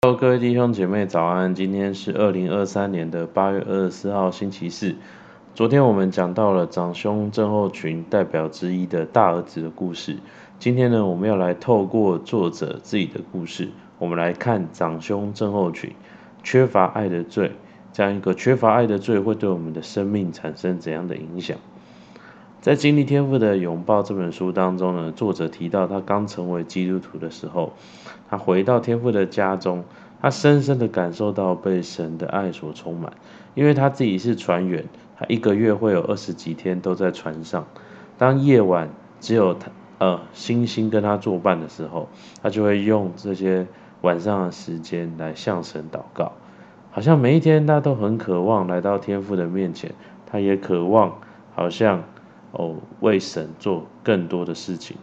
Hello，各位弟兄姐妹早安！今天是二零二三年的八月二十四号，星期四。昨天我们讲到了长兄症候群代表之一的大儿子的故事。今天呢，我们要来透过作者自己的故事，我们来看长兄症候群缺乏爱的罪，这样一个缺乏爱的罪会对我们的生命产生怎样的影响？在《经历天父的拥抱》这本书当中呢，作者提到他刚成为基督徒的时候，他回到天父的家中，他深深的感受到被神的爱所充满。因为他自己是船员，他一个月会有二十几天都在船上。当夜晚只有他呃星星跟他作伴的时候，他就会用这些晚上的时间来向神祷告。好像每一天他都很渴望来到天父的面前，他也渴望好像。哦，为神做更多的事情。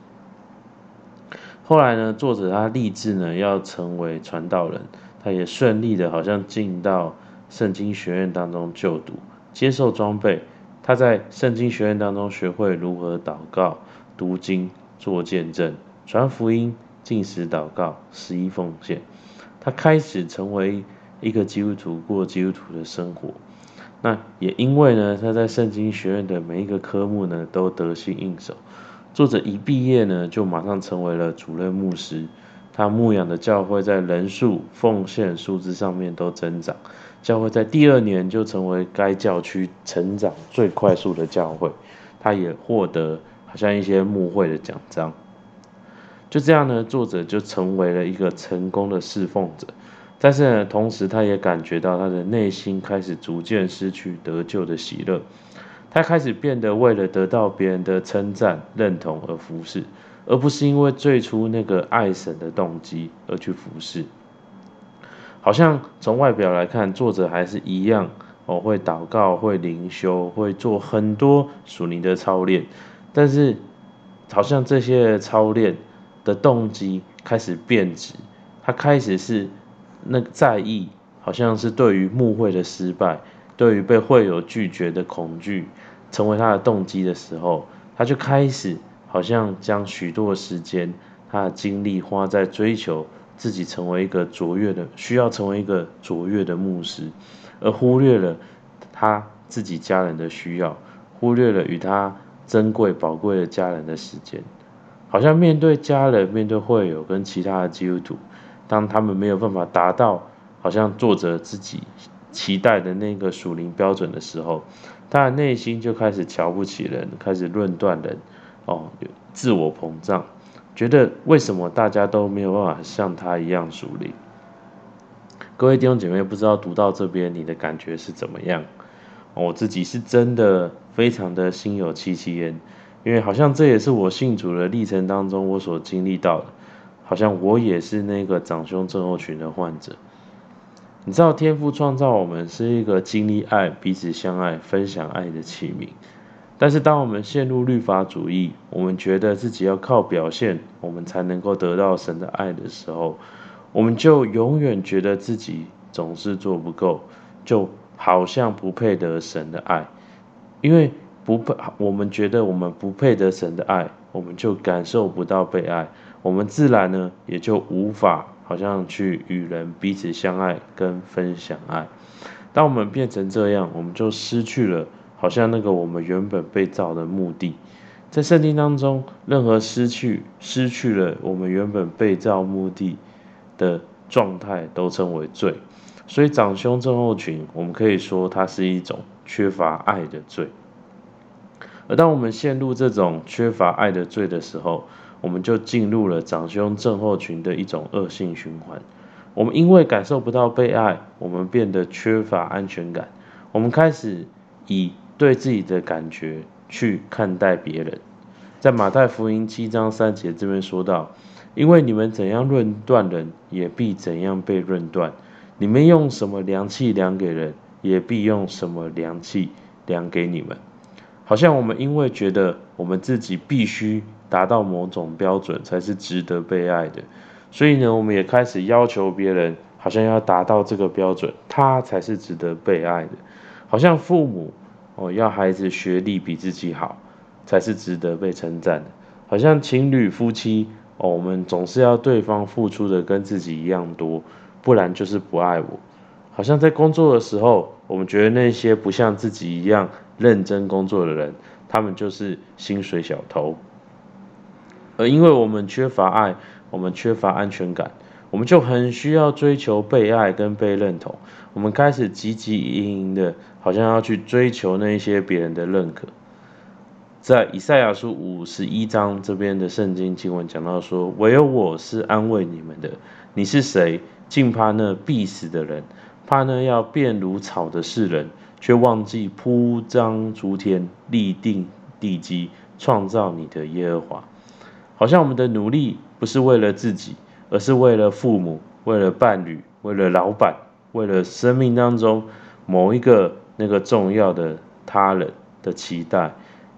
后来呢，作者他立志呢要成为传道人，他也顺利的，好像进到圣经学院当中就读，接受装备。他在圣经学院当中学会如何祷告、读经、做见证、传福音、进食祷告、十一奉献。他开始成为一个基督徒，过基督徒的生活。那也因为呢，他在圣经学院的每一个科目呢都得心应手。作者一毕业呢，就马上成为了主任牧师。他牧养的教会在人数、奉献数字上面都增长。教会在第二年就成为该教区成长最快速的教会。他也获得好像一些牧会的奖章。就这样呢，作者就成为了一个成功的侍奉者。但是呢，同时他也感觉到他的内心开始逐渐失去得救的喜乐，他开始变得为了得到别人的称赞、认同而服侍，而不是因为最初那个爱神的动机而去服侍。好像从外表来看，作者还是一样哦，会祷告、会灵修、会做很多属灵的操练，但是好像这些操练的动机开始变质，他开始是。那在意，好像是对于牧会的失败，对于被会友拒绝的恐惧，成为他的动机的时候，他就开始好像将许多时间，他的精力花在追求自己成为一个卓越的，需要成为一个卓越的牧师，而忽略了他自己家人的需要，忽略了与他珍贵宝贵的家人的时间，好像面对家人、面对会友跟其他的基督徒。当他们没有办法达到好像作者自己期待的那个属灵标准的时候，他的内心就开始瞧不起人，开始论断人，哦，自我膨胀，觉得为什么大家都没有办法像他一样属灵？各位弟兄姐妹，不知道读到这边你的感觉是怎么样？我自己是真的非常的心有戚戚焉，因为好像这也是我信主的历程当中我所经历到的。好像我也是那个长胸症候群的患者。你知道，天赋创造我们是一个经历爱、彼此相爱、分享爱的器皿。但是，当我们陷入律法主义，我们觉得自己要靠表现，我们才能够得到神的爱的时候，我们就永远觉得自己总是做不够，就好像不配得神的爱。因为不配，我们觉得我们不配得神的爱，我们就感受不到被爱。我们自然呢，也就无法好像去与人彼此相爱跟分享爱。当我们变成这样，我们就失去了好像那个我们原本被造的目的。在圣经当中，任何失去失去了我们原本被造目的的状态，都称为罪。所以长兄症候群，我们可以说它是一种缺乏爱的罪。而当我们陷入这种缺乏爱的罪的时候，我们就进入了长兄症候群的一种恶性循环。我们因为感受不到被爱，我们变得缺乏安全感。我们开始以对自己的感觉去看待别人。在马太福音七章三节这边说到：“因为你们怎样论断人，也必怎样被论断；你们用什么量器量给人，也必用什么量器量给你们。”好像我们因为觉得我们自己必须。达到某种标准才是值得被爱的，所以呢，我们也开始要求别人，好像要达到这个标准，他才是值得被爱的。好像父母哦，要孩子学历比自己好，才是值得被称赞的。好像情侣夫妻哦，我们总是要对方付出的跟自己一样多，不然就是不爱我。好像在工作的时候，我们觉得那些不像自己一样认真工作的人，他们就是薪水小偷。而因为我们缺乏爱，我们缺乏安全感，我们就很需要追求被爱跟被认同。我们开始汲汲营营的，好像要去追求那一些别人的认可。在以赛亚书五十一章这边的圣经经文讲到说：“唯有我是安慰你们的。你是谁？竟怕那必死的人，怕那要变如草的世人，却忘记铺张诸天、立定地基、创造你的耶和华。”好像我们的努力不是为了自己，而是为了父母、为了伴侣、为了老板、为了生命当中某一个那个重要的他人的期待，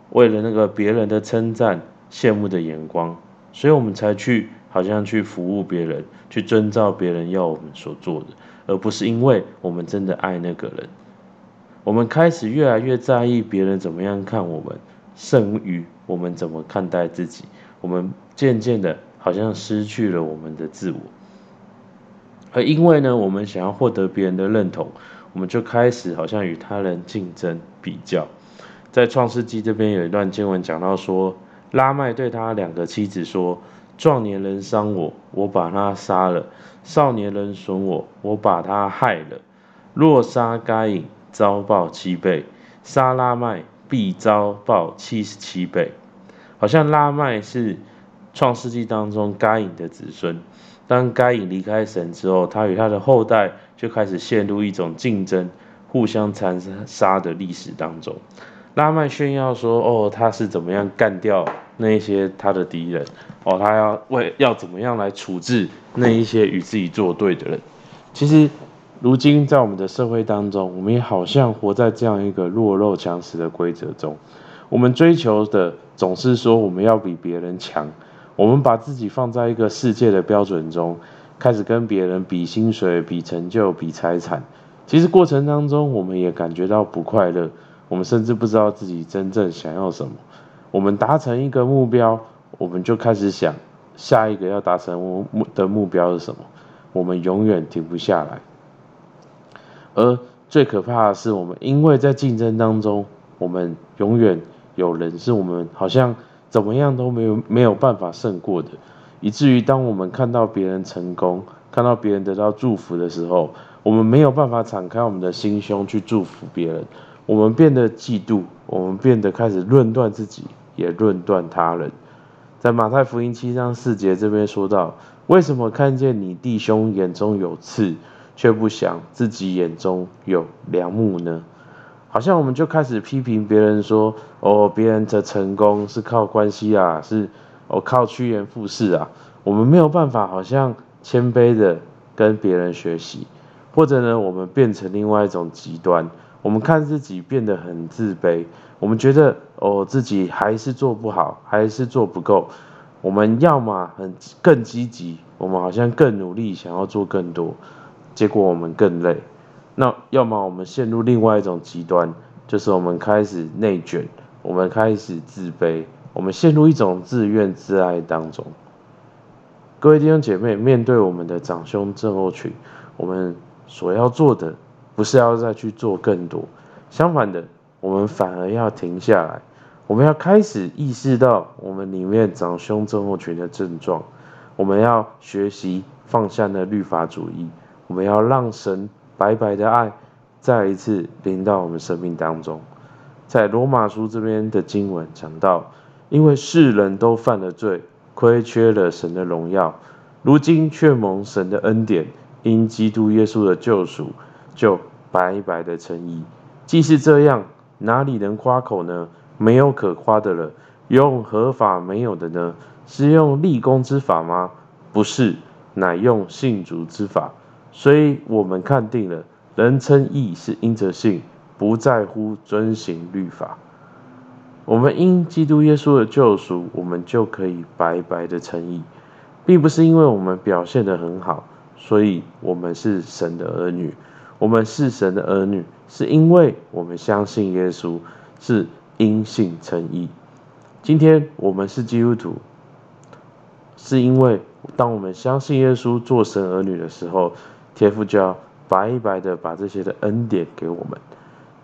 为了那个别人的称赞、羡慕的眼光，所以我们才去好像去服务别人，去遵照别人要我们所做的，而不是因为我们真的爱那个人。我们开始越来越在意别人怎么样看我们，胜于我们怎么看待自己。我们渐渐的，好像失去了我们的自我，而因为呢，我们想要获得别人的认同，我们就开始好像与他人竞争比较。在创世纪这边有一段经文讲到说，拉麦对他两个妻子说：“壮年人伤我，我把他杀了；少年人损我，我把他害了。若杀该隐，遭报七倍；杀拉麦，必遭报七十七倍。”好像拉麦是创世纪当中该隐的子孙，当该隐离开神之后，他与他的后代就开始陷入一种竞争、互相残杀的历史当中。拉麦炫耀说：“哦，他是怎么样干掉那些他的敌人？哦，他要为要怎么样来处置那一些与自己作对的人？”其实，如今在我们的社会当中，我们也好像活在这样一个弱肉强食的规则中。我们追求的总是说我们要比别人强，我们把自己放在一个世界的标准中，开始跟别人比薪水、比成就、比财产。其实过程当中，我们也感觉到不快乐，我们甚至不知道自己真正想要什么。我们达成一个目标，我们就开始想下一个要达成目的目标是什么，我们永远停不下来。而最可怕的是，我们因为在竞争当中，我们永远。有人是我们好像怎么样都没有没有办法胜过的，以至于当我们看到别人成功，看到别人得到祝福的时候，我们没有办法敞开我们的心胸去祝福别人，我们变得嫉妒，我们变得开始论断自己，也论断他人。在马太福音七章四节这边说到，为什么看见你弟兄眼中有刺，却不想自己眼中有梁木呢？好像我们就开始批评别人说，哦，别人的成功是靠关系啊，是哦靠趋炎附势啊。我们没有办法，好像谦卑的跟别人学习，或者呢，我们变成另外一种极端，我们看自己变得很自卑，我们觉得哦自己还是做不好，还是做不够。我们要么很更积极，我们好像更努力，想要做更多，结果我们更累。那要么我们陷入另外一种极端，就是我们开始内卷，我们开始自卑，我们陷入一种自怨自艾当中。各位弟兄姐妹，面对我们的长兄症候群，我们所要做的不是要再去做更多，相反的，我们反而要停下来，我们要开始意识到我们里面长兄症候群的症状，我们要学习放下那律法主义，我们要让神。白白的爱，再一次临到我们生命当中。在罗马书这边的经文讲到，因为世人都犯了罪，亏缺了神的荣耀，如今却蒙神的恩典，因基督耶稣的救赎，就白白的称义。既是这样，哪里能夸口呢？没有可夸的了。用何法没有的呢？是用立功之法吗？不是，乃用信主之法。所以我们看定了，人称义是因着信，不在乎遵行律法。我们因基督耶稣的救赎，我们就可以白白的称义，并不是因为我们表现得很好，所以我们是神的儿女。我们是神的儿女，是因为我们相信耶稣，是因信称义。今天我们是基督徒，是因为当我们相信耶稣做神儿女的时候。天父就要白白的把这些的恩典给我们。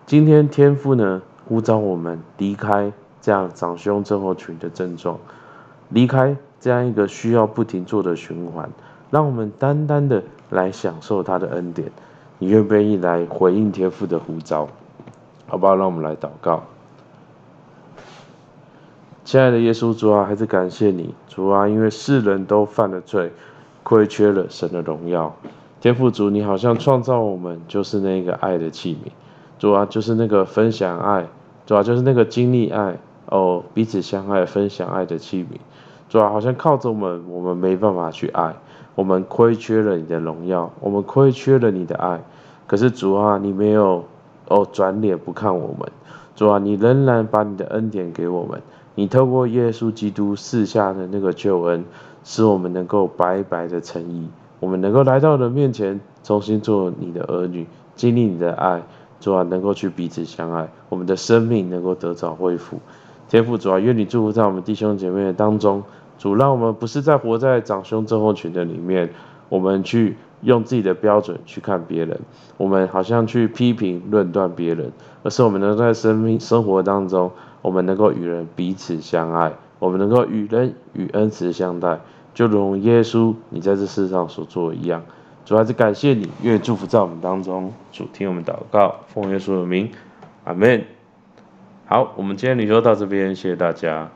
今天天父呢，呼召我们离开这样长兄症候群的症状，离开这样一个需要不停做的循环，让我们单单的来享受他的恩典。你愿不愿意来回应天父的呼召？好不好？让我们来祷告。亲爱的耶稣主啊，还是感谢你，主啊，因为世人都犯了罪，亏缺了神的荣耀。天父主，你好像创造我们就是那个爱的器皿，主啊，就是那个分享爱，主啊，就是那个经历爱哦，彼此相爱、分享爱的器皿。主啊，好像靠着我们，我们没办法去爱，我们亏缺了你的荣耀，我们亏缺了你的爱。可是主啊，你没有哦转脸不看我们，主啊，你仍然把你的恩典给我们。你透过耶稣基督赐下的那个救恩，使我们能够白白的称义，我们能够来到人面前，重新做你的儿女，经历你的爱，主啊，能够去彼此相爱，我们的生命能够得到恢复。天父主啊，愿你祝福在我们弟兄姐妹的当中，主让我们不是在活在长兄症候群的里面，我们去用自己的标准去看别人，我们好像去批评论断别人，而是我们能在生命生活当中。我们能够与人彼此相爱，我们能够与人与恩慈相待，就如耶稣你在这世上所做的一样。主还是感谢你，愿祝福在我们当中。主听我们祷告，奉耶稣的名，阿门。好，我们今天就到这边，谢谢大家。